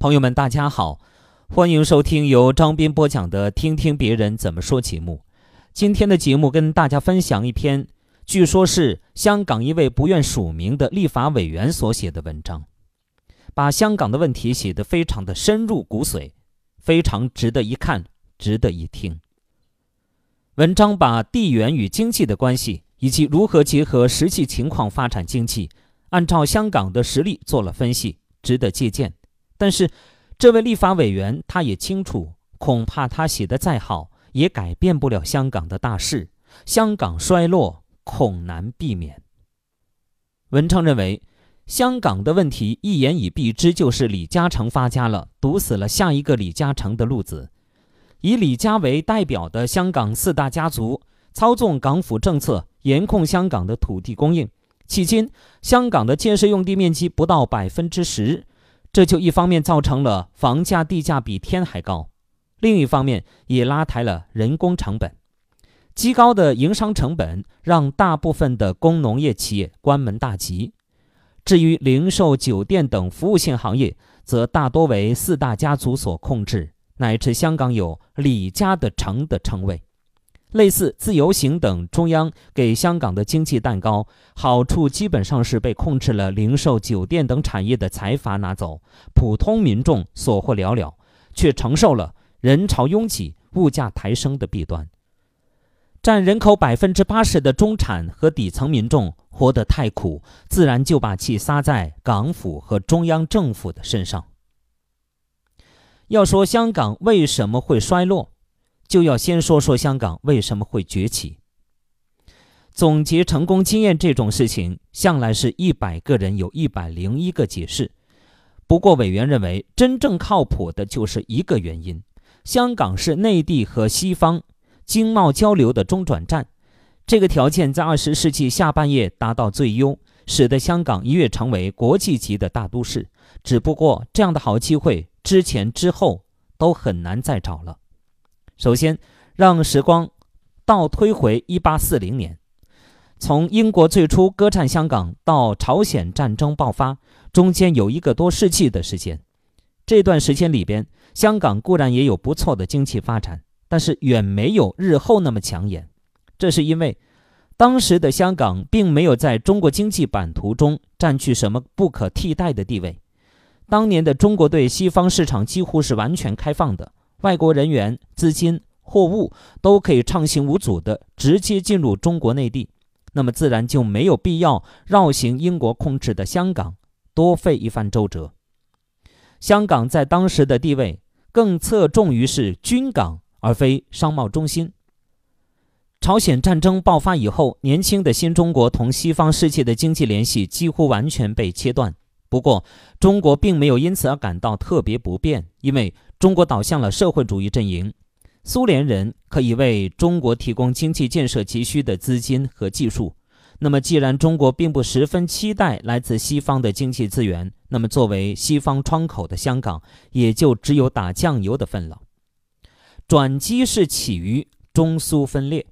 朋友们，大家好，欢迎收听由张斌播讲的《听听别人怎么说》节目。今天的节目跟大家分享一篇，据说是香港一位不愿署名的立法委员所写的文章，把香港的问题写得非常的深入骨髓，非常值得一看，值得一听。文章把地缘与经济的关系，以及如何结合实际情况发展经济，按照香港的实例做了分析，值得借鉴。但是，这位立法委员他也清楚，恐怕他写的再好，也改变不了香港的大势。香港衰落恐难避免。文昌认为，香港的问题一言以蔽之，就是李嘉诚发家了，堵死了下一个李嘉诚的路子。以李家为代表的香港四大家族操纵港府政策，严控香港的土地供应。迄今，香港的建设用地面积不到百分之十。这就一方面造成了房价地价比天还高，另一方面也拉抬了人工成本，极高的营商成本让大部分的工农业企业关门大吉。至于零售、酒店等服务性行业，则大多为四大家族所控制，乃至香港有“李家的城”的称谓。类似自由行等，中央给香港的经济蛋糕好处，基本上是被控制了零售、酒店等产业的财阀拿走，普通民众所获寥寥，却承受了人潮拥挤、物价抬升的弊端。占人口百分之八十的中产和底层民众活得太苦，自然就把气撒在港府和中央政府的身上。要说香港为什么会衰落？就要先说说香港为什么会崛起。总结成功经验这种事情，向来是一百个人有一百零一个解释。不过，委员认为真正靠谱的就是一个原因：香港是内地和西方经贸交流的中转站。这个条件在二十世纪下半叶达到最优，使得香港一跃成为国际级的大都市。只不过，这样的好机会之前之后都很难再找了。首先，让时光倒推回一八四零年，从英国最初割占香港到朝鲜战争爆发，中间有一个多世纪的时间。这段时间里边，香港固然也有不错的经济发展，但是远没有日后那么抢眼。这是因为当时的香港并没有在中国经济版图中占据什么不可替代的地位。当年的中国对西方市场几乎是完全开放的。外国人员、资金、货物都可以畅行无阻地直接进入中国内地，那么自然就没有必要绕行英国控制的香港，多费一番周折。香港在当时的地位更侧重于是军港，而非商贸中心。朝鲜战争爆发以后，年轻的新中国同西方世界的经济联系几乎完全被切断。不过，中国并没有因此而感到特别不便，因为。中国倒向了社会主义阵营，苏联人可以为中国提供经济建设急需的资金和技术。那么，既然中国并不十分期待来自西方的经济资源，那么作为西方窗口的香港也就只有打酱油的份了。转机是起于中苏分裂，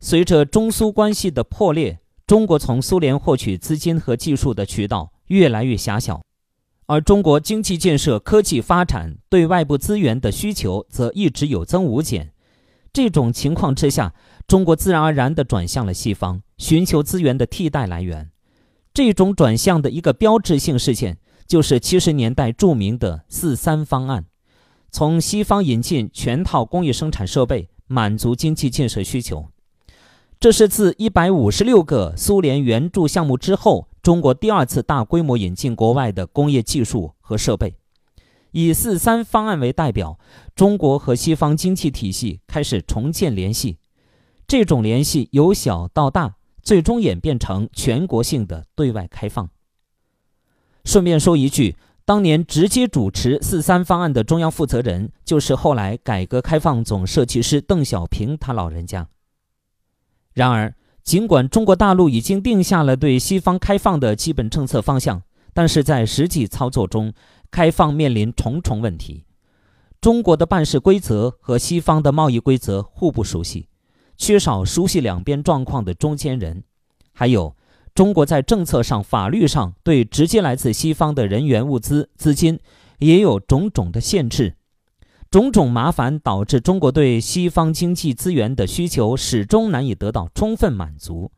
随着中苏关系的破裂，中国从苏联获取资金和技术的渠道越来越狭小。而中国经济建设、科技发展对外部资源的需求则一直有增无减。这种情况之下，中国自然而然地转向了西方，寻求资源的替代来源。这种转向的一个标志性事件，就是七十年代著名的“四三方案”，从西方引进全套工业生产设备，满足经济建设需求。这是自一百五十六个苏联援助项目之后。中国第二次大规模引进国外的工业技术和设备，以“四三方案”为代表，中国和西方经济体系开始重建联系。这种联系由小到大，最终演变成全国性的对外开放。顺便说一句，当年直接主持“四三方案”的中央负责人，就是后来改革开放总设计师邓小平他老人家。然而，尽管中国大陆已经定下了对西方开放的基本政策方向，但是在实际操作中，开放面临重重问题。中国的办事规则和西方的贸易规则互不熟悉，缺少熟悉两边状况的中间人。还有，中国在政策上、法律上对直接来自西方的人员、物资、资金也有种种的限制，种种麻烦导致中国对西方经济资源的需求始终难以得到充分满足，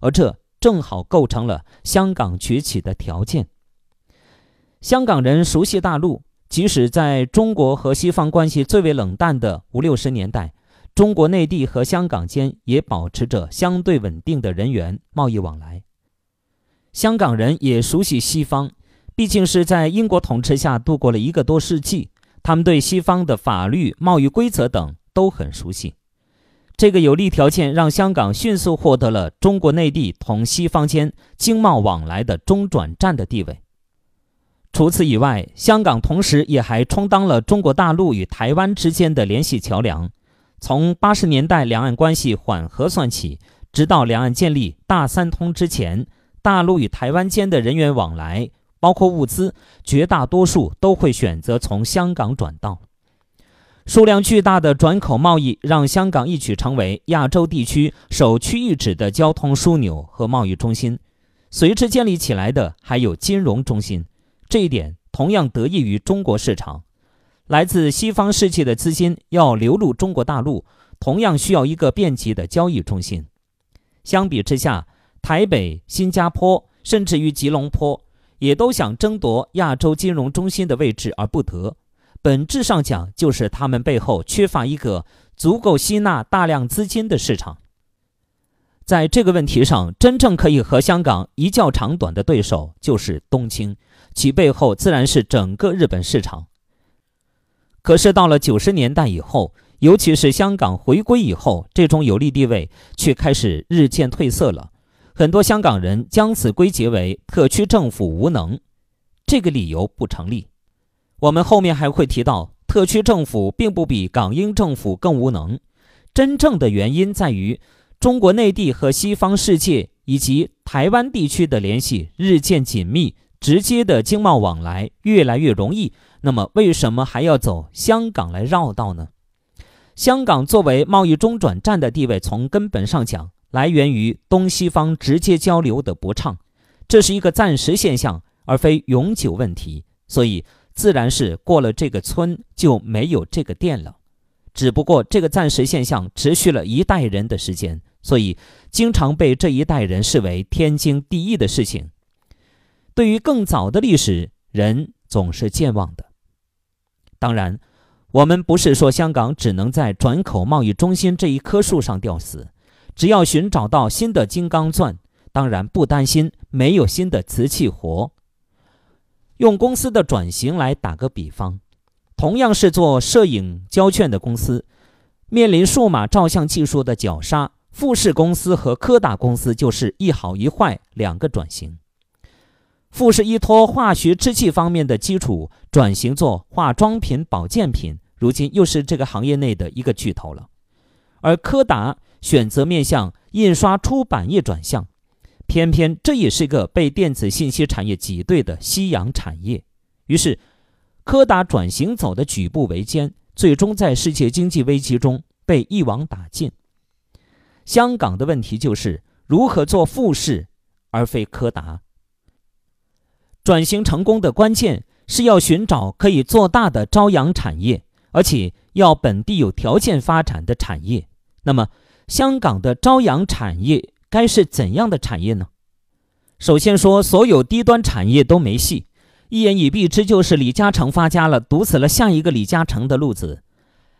而这正好构成了香港崛起的条件。香港人熟悉大陆，即使在中国和西方关系最为冷淡的五六十年代，中国内地和香港间也保持着相对稳定的人员贸易往来。香港人也熟悉西方，毕竟是在英国统治下度过了一个多世纪，他们对西方的法律、贸易规则等都很熟悉。这个有利条件让香港迅速获得了中国内地同西方间经贸往来的中转站的地位。除此以外，香港同时也还充当了中国大陆与台湾之间的联系桥梁。从八十年代两岸关系缓和算起，直到两岸建立大三通之前，大陆与台湾间的人员往来，包括物资，绝大多数都会选择从香港转道。数量巨大的转口贸易让香港一举成为亚洲地区首屈一指的交通枢纽和贸易中心。随之建立起来的还有金融中心。这一点同样得益于中国市场，来自西方世界的资金要流入中国大陆，同样需要一个便捷的交易中心。相比之下，台北、新加坡，甚至于吉隆坡，也都想争夺亚洲金融中心的位置而不得。本质上讲，就是他们背后缺乏一个足够吸纳大量资金的市场。在这个问题上，真正可以和香港一较长短的对手就是东京。其背后自然是整个日本市场。可是到了九十年代以后，尤其是香港回归以后，这种有利地位却开始日渐褪色了。很多香港人将此归结为特区政府无能，这个理由不成立。我们后面还会提到，特区政府并不比港英政府更无能，真正的原因在于中国内地和西方世界以及台湾地区的联系日渐紧密。直接的经贸往来越来越容易，那么为什么还要走香港来绕道呢？香港作为贸易中转站的地位，从根本上讲，来源于东西方直接交流的不畅，这是一个暂时现象，而非永久问题，所以自然是过了这个村就没有这个店了。只不过这个暂时现象持续了一代人的时间，所以经常被这一代人视为天经地义的事情。对于更早的历史，人总是健忘的。当然，我们不是说香港只能在转口贸易中心这一棵树上吊死，只要寻找到新的金刚钻，当然不担心没有新的瓷器活。用公司的转型来打个比方，同样是做摄影胶卷的公司，面临数码照相技术的绞杀，富士公司和柯达公司就是一好一坏两个转型。富士依托化学制剂方面的基础转型做化妆品、保健品，如今又是这个行业内的一个巨头了。而柯达选择面向印刷出版业转向，偏偏这也是个被电子信息产业挤兑的夕阳产业。于是，柯达转型走的举步维艰，最终在世界经济危机中被一网打尽。香港的问题就是如何做富士，而非柯达。转型成功的关键是要寻找可以做大的朝阳产业，而且要本地有条件发展的产业。那么，香港的朝阳产业该是怎样的产业呢？首先说，所有低端产业都没戏，一言以蔽之，就是李嘉诚发家了，堵死了下一个李嘉诚的路子。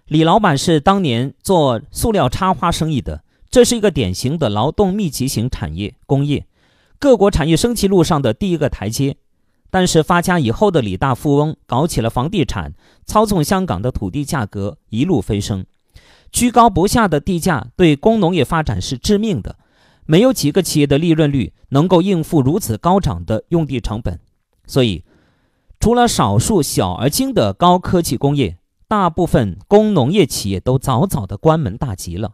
李老板是当年做塑料插花生意的，这是一个典型的劳动密集型产业工业，各国产业升级路上的第一个台阶。但是发家以后的李大富翁搞起了房地产，操纵香港的土地价格一路飞升，居高不下的地价对工农业发展是致命的，没有几个企业的利润率能够应付如此高涨的用地成本，所以除了少数小而精的高科技工业，大部分工农业企业都早早的关门大吉了。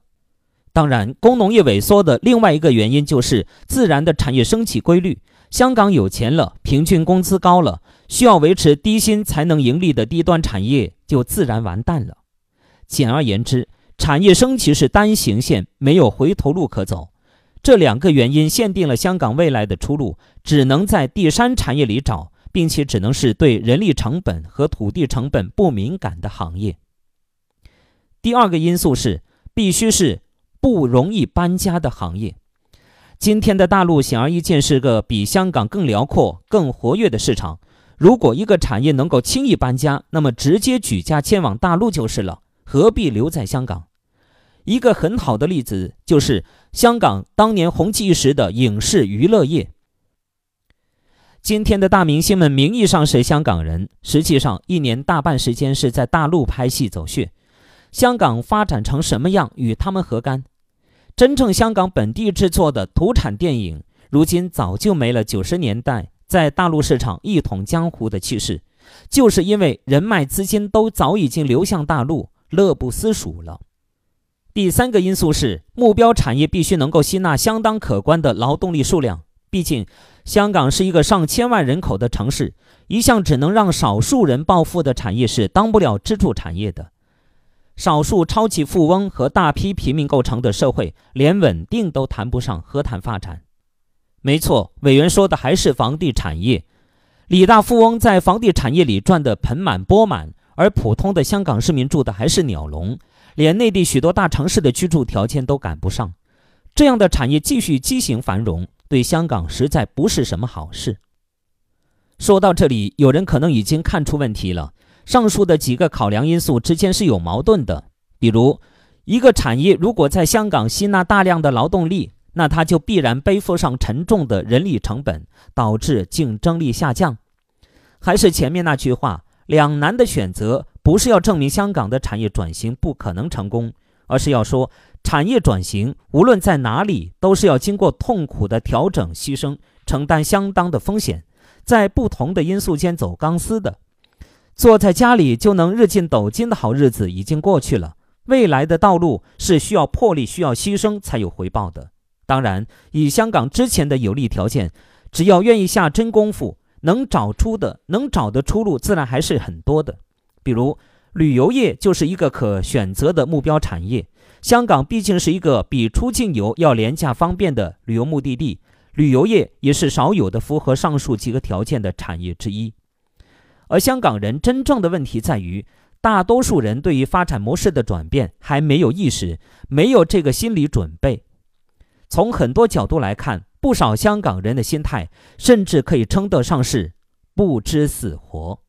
当然，工农业萎缩的另外一个原因就是自然的产业升级规律。香港有钱了，平均工资高了，需要维持低薪才能盈利的低端产业就自然完蛋了。简而言之，产业升级是单行线，没有回头路可走。这两个原因限定了香港未来的出路，只能在第三产业里找，并且只能是对人力成本和土地成本不敏感的行业。第二个因素是，必须是不容易搬家的行业。今天的大陆显而易见是个比香港更辽阔、更活跃的市场。如果一个产业能够轻易搬家，那么直接举家迁往大陆就是了，何必留在香港？一个很好的例子就是香港当年红极一时的影视娱乐业。今天的大明星们名义上是香港人，实际上一年大半时间是在大陆拍戏走穴。香港发展成什么样，与他们何干？真正香港本地制作的土产电影，如今早就没了九十年代在大陆市场一统江湖的气势，就是因为人脉资金都早已经流向大陆，乐不思蜀了。第三个因素是，目标产业必须能够吸纳相当可观的劳动力数量，毕竟香港是一个上千万人口的城市，一项只能让少数人暴富的产业是当不了支柱产业的。少数超级富翁和大批平民构成的社会，连稳定都谈不上，何谈发展？没错，委员说的还是房地产业。李大富翁在房地产业里赚得盆满钵满，而普通的香港市民住的还是鸟笼，连内地许多大城市的居住条件都赶不上。这样的产业继续畸形繁荣，对香港实在不是什么好事。说到这里，有人可能已经看出问题了。上述的几个考量因素之间是有矛盾的。比如，一个产业如果在香港吸纳大量的劳动力，那它就必然背负上沉重的人力成本，导致竞争力下降。还是前面那句话，两难的选择不是要证明香港的产业转型不可能成功，而是要说产业转型无论在哪里都是要经过痛苦的调整、牺牲，承担相当的风险，在不同的因素间走钢丝的。坐在家里就能日进斗金的好日子已经过去了，未来的道路是需要魄力、需要牺牲才有回报的。当然，以香港之前的有利条件，只要愿意下真功夫，能找出的、能找的出路自然还是很多的。比如旅游业就是一个可选择的目标产业。香港毕竟是一个比出境游要廉价方便的旅游目的地，旅游业也是少有的符合上述几个条件的产业之一。而香港人真正的问题在于，大多数人对于发展模式的转变还没有意识，没有这个心理准备。从很多角度来看，不少香港人的心态甚至可以称得上是不知死活。